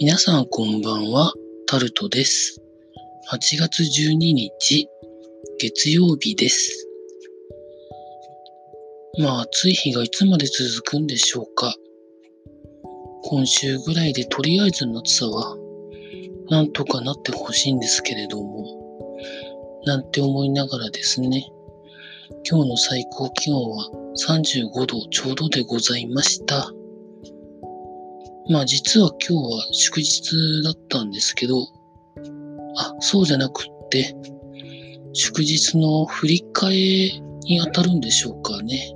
皆さんこんばんは、タルトです。8月12日、月曜日です。まあ暑い日がいつまで続くんでしょうか。今週ぐらいでとりあえずの暑さは、なんとかなってほしいんですけれども、なんて思いながらですね、今日の最高気温は35度ちょうどでございました。まあ実は今日は祝日だったんですけど、あ、そうじゃなくって、祝日の振り替えに当たるんでしょうかね。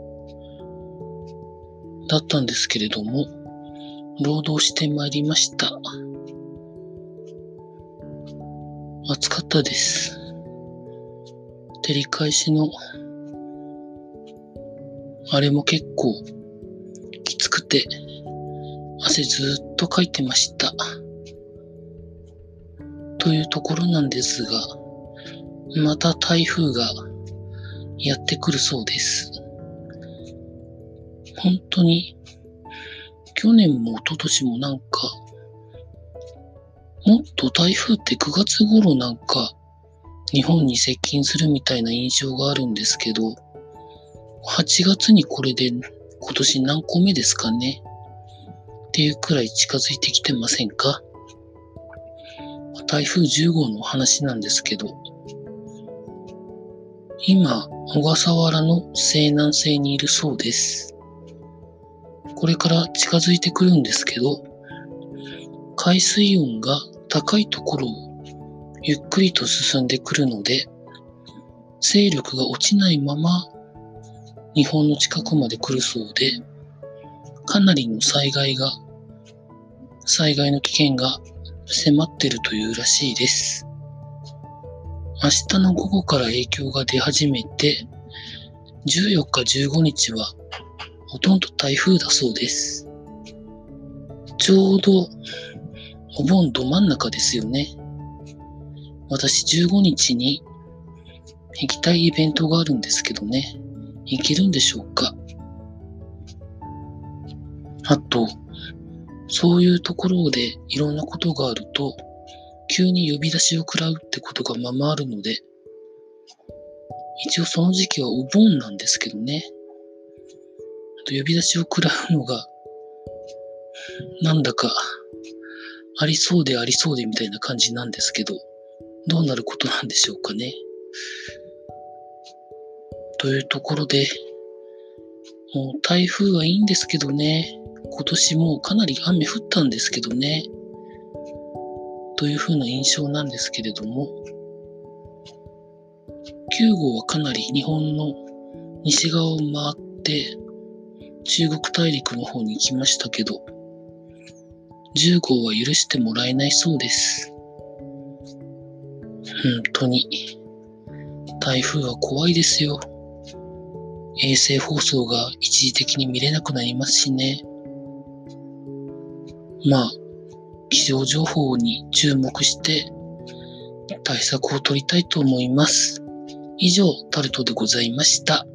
だったんですけれども、労働してまいりました。暑かったです。照り返しの、あれも結構きつくて、汗ずっとかいてました。というところなんですが、また台風がやってくるそうです。本当に、去年も一昨年もなんか、もっと台風って9月頃なんか、日本に接近するみたいな印象があるんですけど、8月にこれで今年何個目ですかねっていうくらい近づいてきてませんか？台風10号の話なんですけど、今、小笠原の西南西にいるそうです。これから近づいてくるんですけど、海水温が高いところをゆっくりと進んでくるので、勢力が落ちないまま日本の近くまで来るそうで、かなりの災害が、災害の危険が迫ってるというらしいです。明日の午後から影響が出始めて、14日15日はほとんど台風だそうです。ちょうどお盆ど真ん中ですよね。私15日に行きたいイベントがあるんですけどね。行けるんでしょうかあと、そういうところでいろんなことがあると、急に呼び出しを食らうってことがままあるので、一応その時期はお盆なんですけどね。と呼び出しを食らうのが、なんだか、ありそうでありそうでみたいな感じなんですけど、どうなることなんでしょうかね。というところで、もう台風はいいんですけどね、今年もかなり雨降ったんですけどね、という風な印象なんですけれども、9号はかなり日本の西側を回って中国大陸の方に行きましたけど、10号は許してもらえないそうです。本当に。台風は怖いですよ。衛星放送が一時的に見れなくなりますしね。まあ、気象情報に注目して対策を取りたいと思います。以上、タルトでございました。